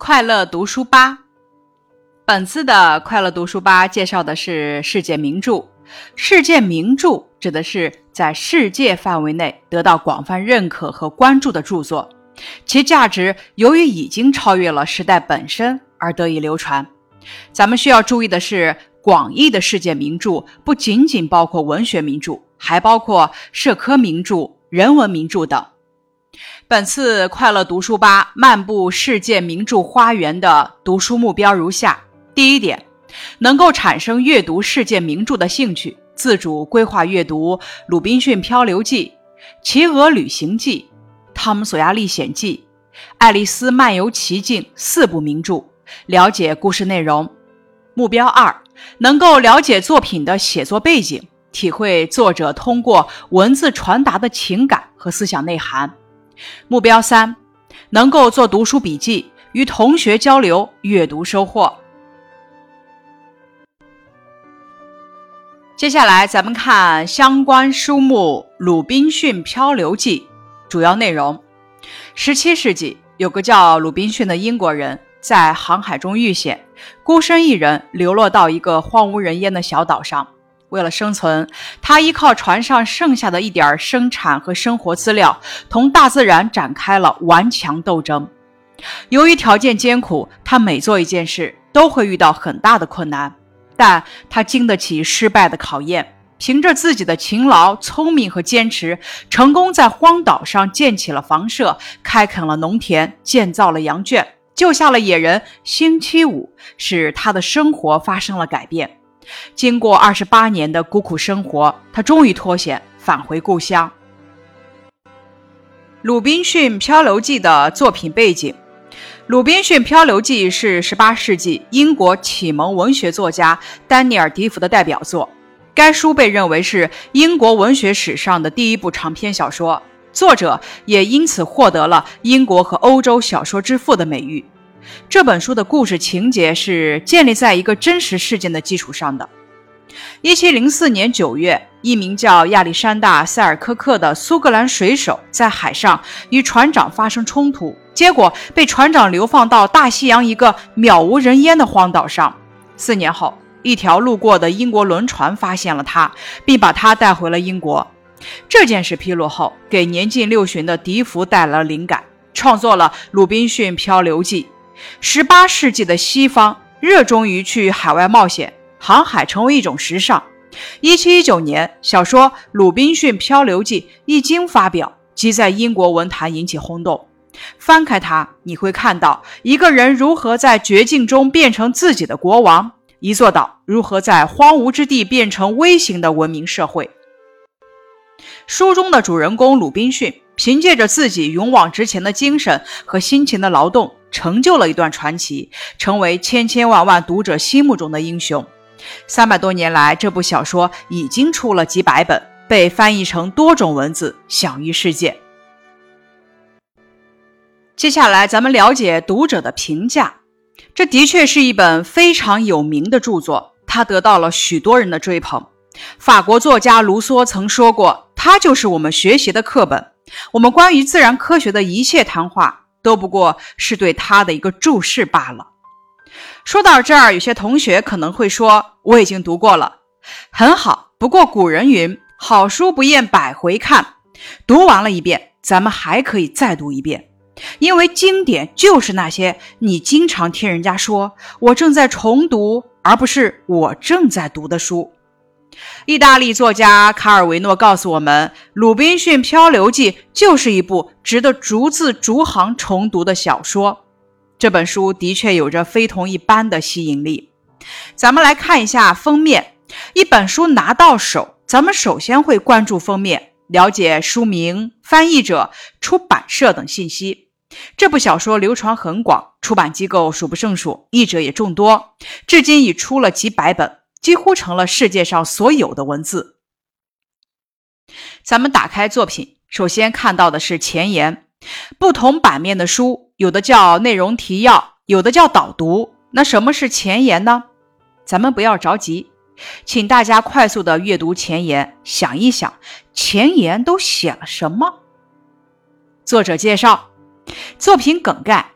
快乐读书吧，本次的快乐读书吧介绍的是世界名著。世界名著指的是在世界范围内得到广泛认可和关注的著作，其价值由于已经超越了时代本身而得以流传。咱们需要注意的是，广义的世界名著不仅仅包括文学名著，还包括社科名著、人文名著等。本次快乐读书吧漫步世界名著花园的读书目标如下：第一点，能够产生阅读世界名著的兴趣，自主规划阅读《鲁滨逊漂流记》《企鹅旅行记》《汤姆·索亚历险记》《爱丽丝漫游奇境》四部名著，了解故事内容。目标二，能够了解作品的写作背景，体会作者通过文字传达的情感和思想内涵。目标三，能够做读书笔记，与同学交流阅读收获。接下来，咱们看相关书目《鲁滨逊漂流记》主要内容。十七世纪，有个叫鲁滨逊的英国人，在航海中遇险，孤身一人流落到一个荒无人烟的小岛上。为了生存，他依靠船上剩下的一点生产和生活资料，同大自然展开了顽强斗争。由于条件艰苦，他每做一件事都会遇到很大的困难，但他经得起失败的考验，凭着自己的勤劳、聪明和坚持，成功在荒岛上建起了房舍，开垦了农田，建造了羊圈，救下了野人星期五，使他的生活发生了改变。经过二十八年的孤苦生活，他终于脱险返回故乡。《鲁滨逊漂流记》的作品背景，《鲁滨逊漂流记》是18世纪英国启蒙文学作家丹尼尔·迪福的代表作。该书被认为是英国文学史上的第一部长篇小说，作者也因此获得了“英国和欧洲小说之父”的美誉。这本书的故事情节是建立在一个真实事件的基础上的。一七零四年九月，一名叫亚历山大·塞尔科克的苏格兰水手在海上与船长发生冲突，结果被船长流放到大西洋一个渺无人烟的荒岛上。四年后，一条路过的英国轮船发现了他，并把他带回了英国。这件事披露后，给年近六旬的笛福带来了灵感，创作了《鲁滨逊漂流记》。十八世纪的西方热衷于去海外冒险，航海成为一种时尚。一七一九年，小说《鲁滨逊漂流记》一经发表，即在英国文坛引起轰动。翻开它，你会看到一个人如何在绝境中变成自己的国王，一座岛如何在荒芜之地变成微型的文明社会。书中的主人公鲁滨逊，凭借着自己勇往直前的精神和辛勤的劳动。成就了一段传奇，成为千千万万读者心目中的英雄。三百多年来，这部小说已经出了几百本，被翻译成多种文字，享誉世界。接下来，咱们了解读者的评价。这的确是一本非常有名的著作，它得到了许多人的追捧。法国作家卢梭曾说过：“它就是我们学习的课本，我们关于自然科学的一切谈话。”都不过是对他的一个注释罢了。说到这儿，有些同学可能会说：“我已经读过了，很好。不过古人云：‘好书不厌百回看’，读完了一遍，咱们还可以再读一遍，因为经典就是那些你经常听人家说‘我正在重读’，而不是‘我正在读’的书。”意大利作家卡尔维诺告诉我们，《鲁滨逊漂流记》就是一部值得逐字逐行重读的小说。这本书的确有着非同一般的吸引力。咱们来看一下封面。一本书拿到手，咱们首先会关注封面，了解书名、翻译者、出版社等信息。这部小说流传很广，出版机构数不胜数，译者也众多，至今已出了几百本。几乎成了世界上所有的文字。咱们打开作品，首先看到的是前言。不同版面的书，有的叫内容提要，有的叫导读。那什么是前言呢？咱们不要着急，请大家快速的阅读前言，想一想前言都写了什么。作者介绍，作品梗概。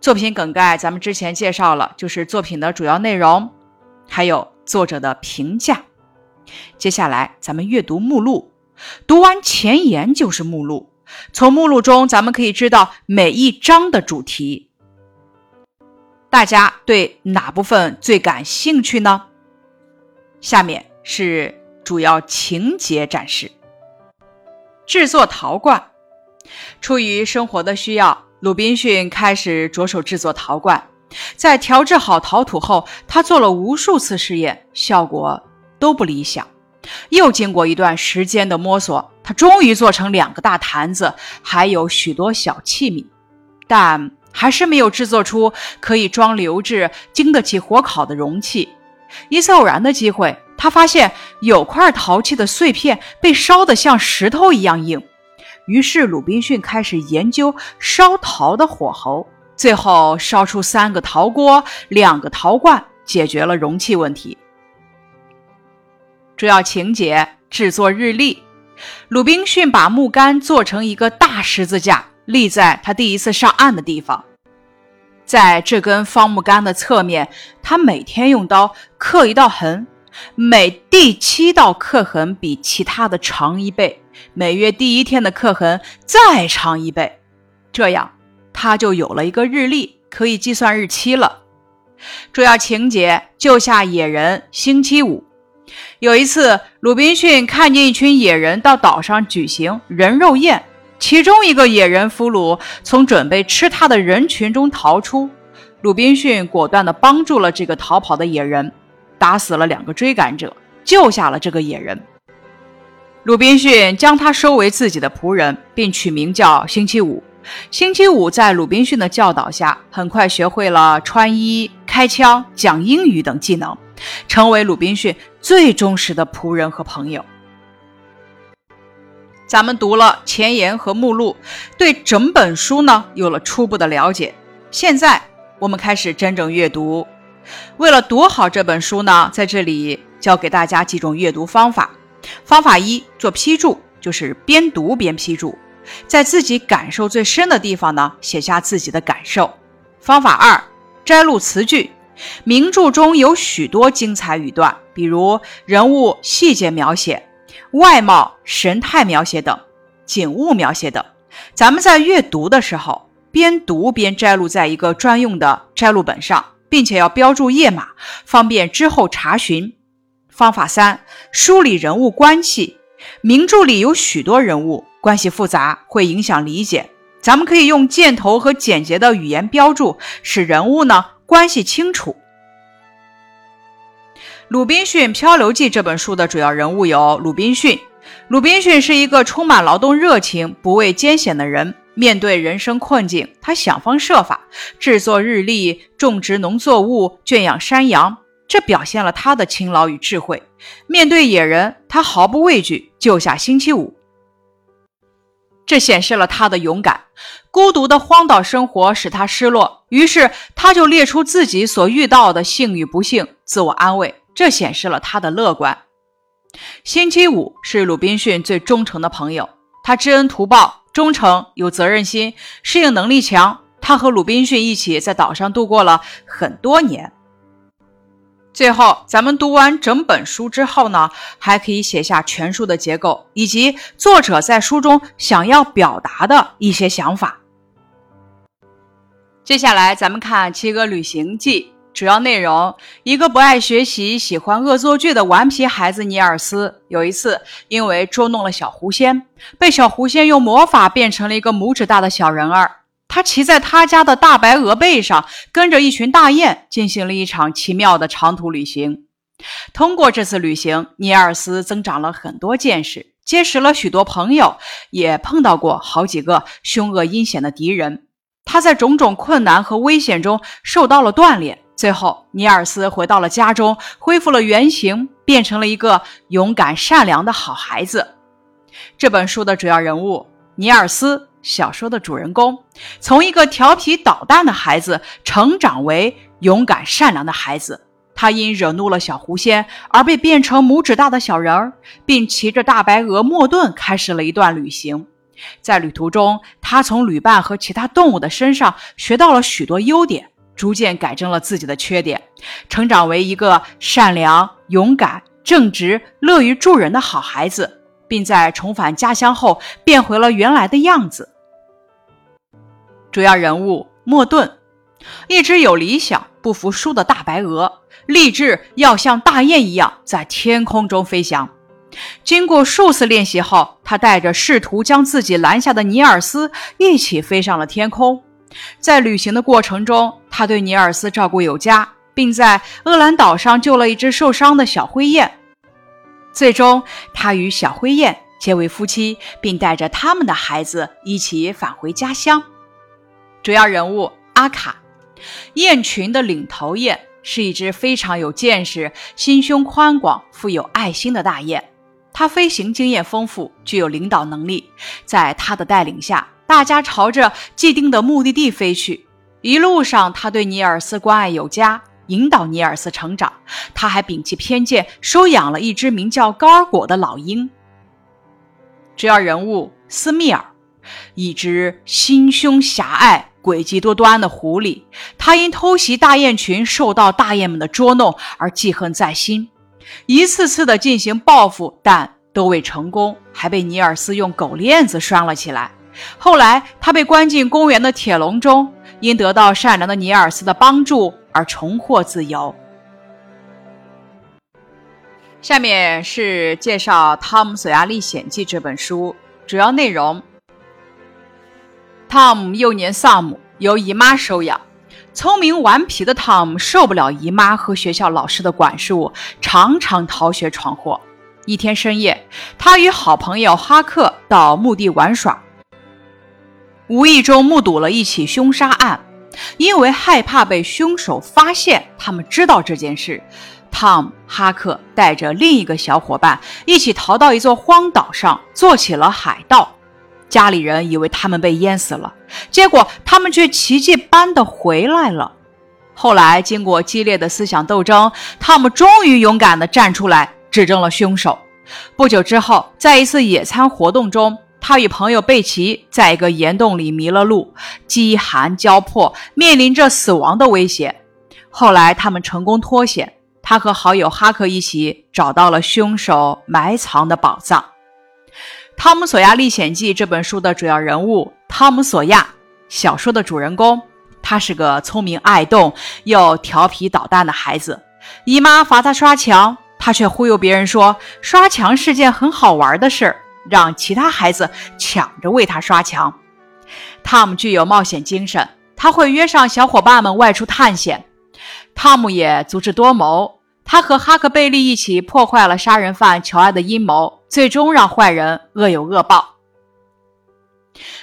作品梗概咱们之前介绍了，就是作品的主要内容，还有作者的评价。接下来咱们阅读目录，读完前言就是目录。从目录中，咱们可以知道每一章的主题。大家对哪部分最感兴趣呢？下面是主要情节展示。制作陶罐，出于生活的需要，鲁滨逊开始着手制作陶罐。在调制好陶土后，他做了无数次试验，效果都不理想。又经过一段时间的摸索，他终于做成两个大坛子，还有许多小器皿，但还是没有制作出可以装流质、经得起火烤的容器。一次偶然的机会，他发现有块陶器的碎片被烧得像石头一样硬。于是鲁滨逊开始研究烧陶的火候，最后烧出三个陶锅、两个陶罐，解决了容器问题。主要情节：制作日历。鲁滨逊把木杆做成一个大十字架，立在他第一次上岸的地方。在这根方木杆的侧面，他每天用刀刻一道痕，每第七道刻痕比其他的长一倍，每月第一天的刻痕再长一倍。这样，他就有了一个日历，可以计算日期了。主要情节：救下野人。星期五。有一次，鲁滨逊看见一群野人到岛上举行人肉宴，其中一个野人俘虏从准备吃他的人群中逃出，鲁滨逊果断地帮助了这个逃跑的野人，打死了两个追赶者，救下了这个野人。鲁滨逊将他收为自己的仆人，并取名叫星期五。星期五在鲁滨逊的教导下，很快学会了穿衣、开枪、讲英语等技能。成为鲁滨逊最忠实的仆人和朋友。咱们读了前言和目录，对整本书呢有了初步的了解。现在我们开始真正阅读。为了读好这本书呢，在这里教给大家几种阅读方法。方法一：做批注，就是边读边批注，在自己感受最深的地方呢写下自己的感受。方法二：摘录词句。名著中有许多精彩语段，比如人物细节描写、外貌神态描写等，景物描写等。咱们在阅读的时候，边读边摘录在一个专用的摘录本上，并且要标注页码，方便之后查询。方法三：梳理人物关系。名著里有许多人物，关系复杂，会影响理解。咱们可以用箭头和简洁的语言标注，使人物呢。关系清楚，《鲁滨逊漂流记》这本书的主要人物有鲁滨逊。鲁滨逊是一个充满劳动热情、不畏艰险的人。面对人生困境，他想方设法制作日历、种植农作物、圈养山羊，这表现了他的勤劳与智慧。面对野人，他毫不畏惧，救下星期五。这显示了他的勇敢。孤独的荒岛生活使他失落，于是他就列出自己所遇到的幸与不幸，自我安慰。这显示了他的乐观。星期五是鲁滨逊最忠诚的朋友，他知恩图报，忠诚有责任心，适应能力强。他和鲁滨逊一起在岛上度过了很多年。最后，咱们读完整本书之后呢，还可以写下全书的结构以及作者在书中想要表达的一些想法。接下来，咱们看《七个旅行记》主要内容：一个不爱学习、喜欢恶作剧的顽皮孩子尼尔斯，有一次因为捉弄了小狐仙，被小狐仙用魔法变成了一个拇指大的小人儿。他骑在他家的大白鹅背上，跟着一群大雁进行了一场奇妙的长途旅行。通过这次旅行，尼尔斯增长了很多见识，结识了许多朋友，也碰到过好几个凶恶阴险的敌人。他在种种困难和危险中受到了锻炼。最后，尼尔斯回到了家中，恢复了原形，变成了一个勇敢善良的好孩子。这本书的主要人物尼尔斯。小说的主人公从一个调皮捣蛋的孩子成长为勇敢善良的孩子。他因惹怒了小狐仙而被变成拇指大的小人儿，并骑着大白鹅莫顿开始了一段旅行。在旅途中，他从旅伴和其他动物的身上学到了许多优点，逐渐改正了自己的缺点，成长为一个善良、勇敢、正直、乐于助人的好孩子，并在重返家乡后变回了原来的样子。主要人物莫顿，一只有理想、不服输的大白鹅，立志要像大雁一样在天空中飞翔。经过数次练习后，他带着试图将自己拦下的尼尔斯一起飞上了天空。在旅行的过程中，他对尼尔斯照顾有加，并在厄兰岛上救了一只受伤的小灰雁。最终，他与小灰雁结为夫妻，并带着他们的孩子一起返回家乡。主要人物阿卡，雁群的领头雁，是一只非常有见识、心胸宽广、富有爱心的大雁。它飞行经验丰富，具有领导能力。在他的带领下，大家朝着既定的目的地飞去。一路上，他对尼尔斯关爱有加，引导尼尔斯成长。他还摒弃偏见，收养了一只名叫高尔果的老鹰。主要人物斯密尔，一只心胸狭隘、诡计多端的狐狸。他因偷袭大雁群，受到大雁们的捉弄而记恨在心。一次次的进行报复，但都未成功，还被尼尔斯用狗链子拴了起来。后来，他被关进公园的铁笼中，因得到善良的尼尔斯的帮助而重获自由。下面是介绍《汤姆·索亚历险记》这本书主要内容。汤姆幼年丧母，由姨妈收养。聪明顽皮的汤姆受不了姨妈和学校老师的管束，常常逃学闯祸。一天深夜，他与好朋友哈克到墓地玩耍，无意中目睹了一起凶杀案。因为害怕被凶手发现，他们知道这件事。汤姆、哈克带着另一个小伙伴一起逃到一座荒岛上，做起了海盗。家里人以为他们被淹死了，结果他们却奇迹般的回来了。后来经过激烈的思想斗争，汤姆终于勇敢地站出来，指证了凶手。不久之后，在一次野餐活动中，他与朋友贝奇在一个岩洞里迷了路，饥寒交迫，面临着死亡的威胁。后来他们成功脱险，他和好友哈克一起找到了凶手埋藏的宝藏。《汤姆·索亚历险记》这本书的主要人物汤姆·索亚，小说的主人公，他是个聪明爱动又调皮捣蛋的孩子。姨妈罚他刷墙，他却忽悠别人说刷墙是件很好玩的事儿，让其他孩子抢着为他刷墙。汤姆具有冒险精神，他会约上小伙伴们外出探险。汤姆也足智多谋。他和哈克贝利一起破坏了杀人犯乔埃的阴谋，最终让坏人恶有恶报。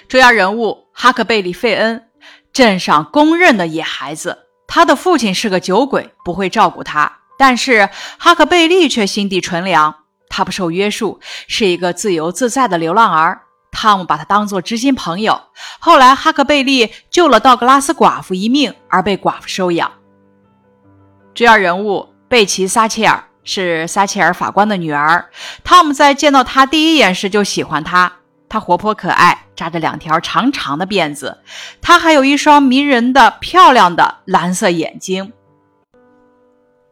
主要人物哈克贝利·费恩，镇上公认的野孩子。他的父亲是个酒鬼，不会照顾他，但是哈克贝利却心地纯良。他不受约束，是一个自由自在的流浪儿。汤姆把他当作知心朋友。后来，哈克贝利救了道格拉斯寡妇一命，而被寡妇收养。主要人物。贝奇·撒切尔是撒切尔法官的女儿。汤姆在见到她第一眼时就喜欢她。她活泼可爱，扎着两条长长的辫子。她还有一双迷人的、漂亮的蓝色眼睛。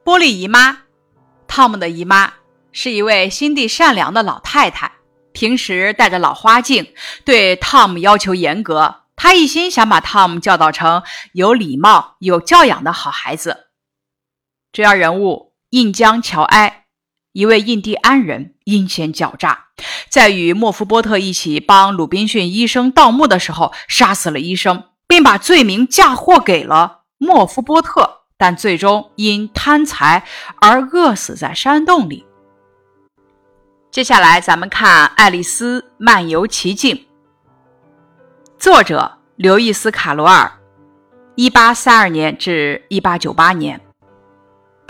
玻璃姨妈，汤姆的姨妈是一位心地善良的老太太，平时戴着老花镜，对汤姆要求严格。她一心想把汤姆教导成有礼貌、有教养的好孩子。主要人物印江乔埃，一位印第安人，阴险狡诈，在与莫夫波特一起帮鲁滨逊医生盗墓的时候，杀死了医生，并把罪名嫁祸给了莫夫波特，但最终因贪财而饿死在山洞里。接下来，咱们看《爱丽丝漫游奇境》，作者刘易斯·卡罗尔，一八三二年至一八九八年。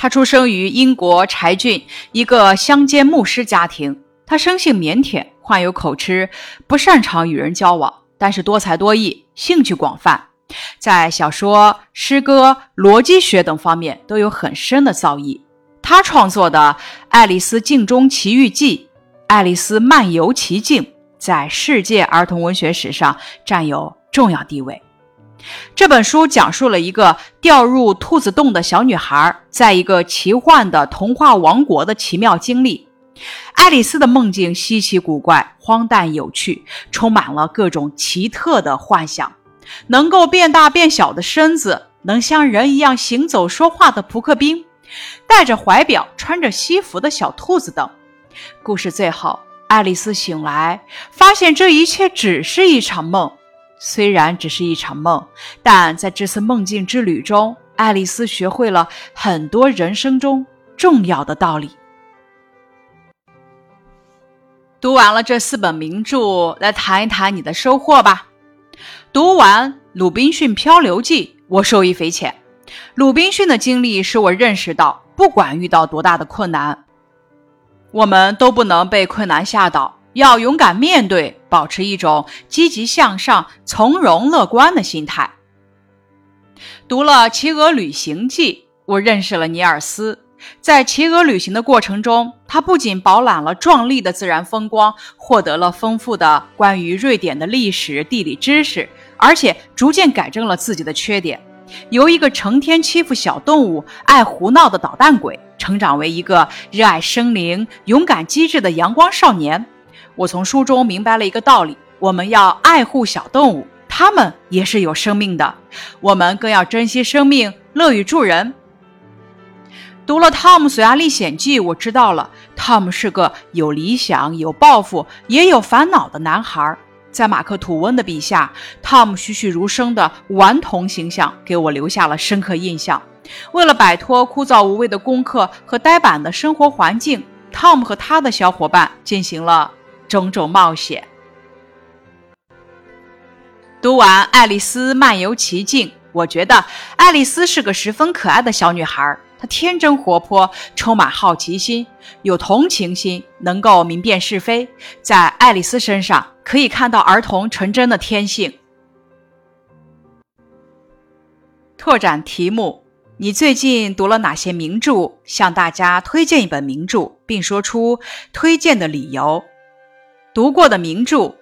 他出生于英国柴郡一个乡间牧师家庭。他生性腼腆，患有口吃，不擅长与人交往，但是多才多艺，兴趣广泛，在小说、诗歌、逻辑学等方面都有很深的造诣。他创作的《爱丽丝镜中奇遇记》《爱丽丝漫游奇境》《在世界儿童文学史上占有重要地位。这本书讲述了一个掉入兔子洞的小女孩在一个奇幻的童话王国的奇妙经历。爱丽丝的梦境稀奇古怪、荒诞有趣，充满了各种奇特的幻想：能够变大变小的身子，能像人一样行走说话的扑克兵，戴着怀表、穿着西服的小兔子等。故事最后，爱丽丝醒来，发现这一切只是一场梦。虽然只是一场梦，但在这次梦境之旅中，爱丽丝学会了很多人生中重要的道理。读完了这四本名著，来谈一谈你的收获吧。读完《鲁滨逊漂流记》，我受益匪浅。鲁滨逊的经历使我认识到，不管遇到多大的困难，我们都不能被困难吓倒。要勇敢面对，保持一种积极向上、从容乐观的心态。读了《骑鹅旅行记》，我认识了尼尔斯。在骑鹅旅行的过程中，他不仅饱览了壮丽的自然风光，获得了丰富的关于瑞典的历史地理知识，而且逐渐改正了自己的缺点，由一个成天欺负小动物、爱胡闹的捣蛋鬼，成长为一个热爱生灵、勇敢机智的阳光少年。我从书中明白了一个道理：我们要爱护小动物，它们也是有生命的。我们更要珍惜生命，乐于助人。读了《汤姆·索亚历险记》，我知道了，汤姆是个有理想、有抱负、也有烦恼的男孩。在马克·吐温的笔下，汤姆栩栩如生的顽童形象给我留下了深刻印象。为了摆脱枯燥无味的功课和呆板的生活环境，汤姆和他的小伙伴进行了。种种冒险。读完《爱丽丝漫游奇境》，我觉得爱丽丝是个十分可爱的小女孩。她天真活泼，充满好奇心，有同情心，能够明辨是非。在爱丽丝身上可以看到儿童纯真的天性。拓展题目：你最近读了哪些名著？向大家推荐一本名著，并说出推荐的理由。读过的名著，《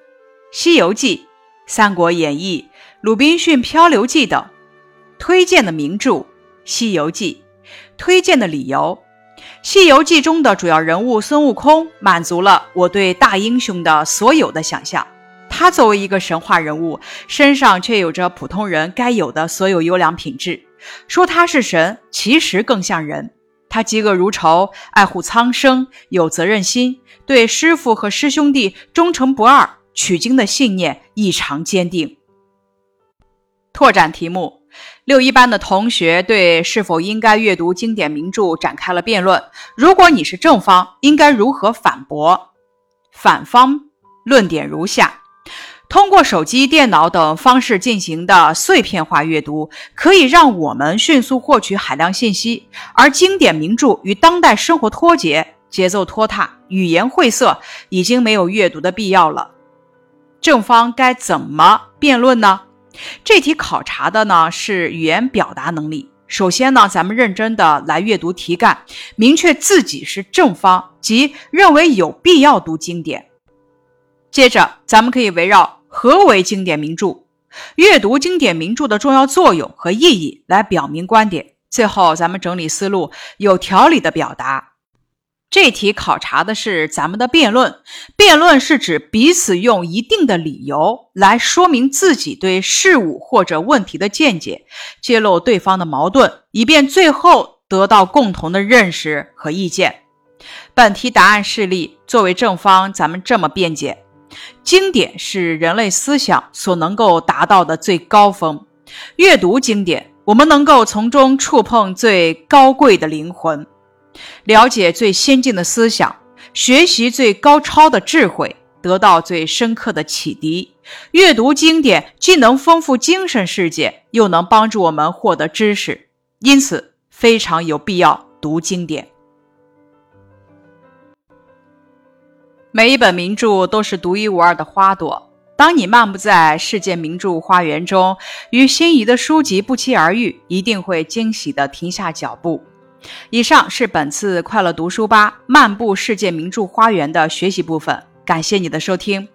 西游记》《三国演义》《鲁滨逊漂流记》等；推荐的名著，《西游记》。推荐的理由，《西游记》中的主要人物孙悟空满足了我对大英雄的所有的想象。他作为一个神话人物，身上却有着普通人该有的所有优良品质。说他是神，其实更像人。他嫉恶如仇，爱护苍生，有责任心，对师傅和师兄弟忠诚不二，取经的信念异常坚定。拓展题目：六一班的同学对是否应该阅读经典名著展开了辩论。如果你是正方，应该如何反驳？反方论点如下。通过手机、电脑等方式进行的碎片化阅读，可以让我们迅速获取海量信息；而经典名著与当代生活脱节，节奏拖沓，语言晦涩，已经没有阅读的必要了。正方该怎么辩论呢？这题考察的呢是语言表达能力。首先呢，咱们认真的来阅读题干，明确自己是正方，即认为有必要读经典。接着，咱们可以围绕。何为经典名著？阅读经典名著的重要作用和意义，来表明观点。最后，咱们整理思路，有条理的表达。这题考察的是咱们的辩论。辩论是指彼此用一定的理由来说明自己对事物或者问题的见解，揭露对方的矛盾，以便最后得到共同的认识和意见。本题答案示例，作为正方，咱们这么辩解。经典是人类思想所能够达到的最高峰。阅读经典，我们能够从中触碰最高贵的灵魂，了解最先进的思想，学习最高超的智慧，得到最深刻的启迪。阅读经典既能丰富精神世界，又能帮助我们获得知识，因此非常有必要读经典。每一本名著都是独一无二的花朵。当你漫步在世界名著花园中，与心仪的书籍不期而遇，一定会惊喜地停下脚步。以上是本次快乐读书吧漫步世界名著花园的学习部分，感谢你的收听。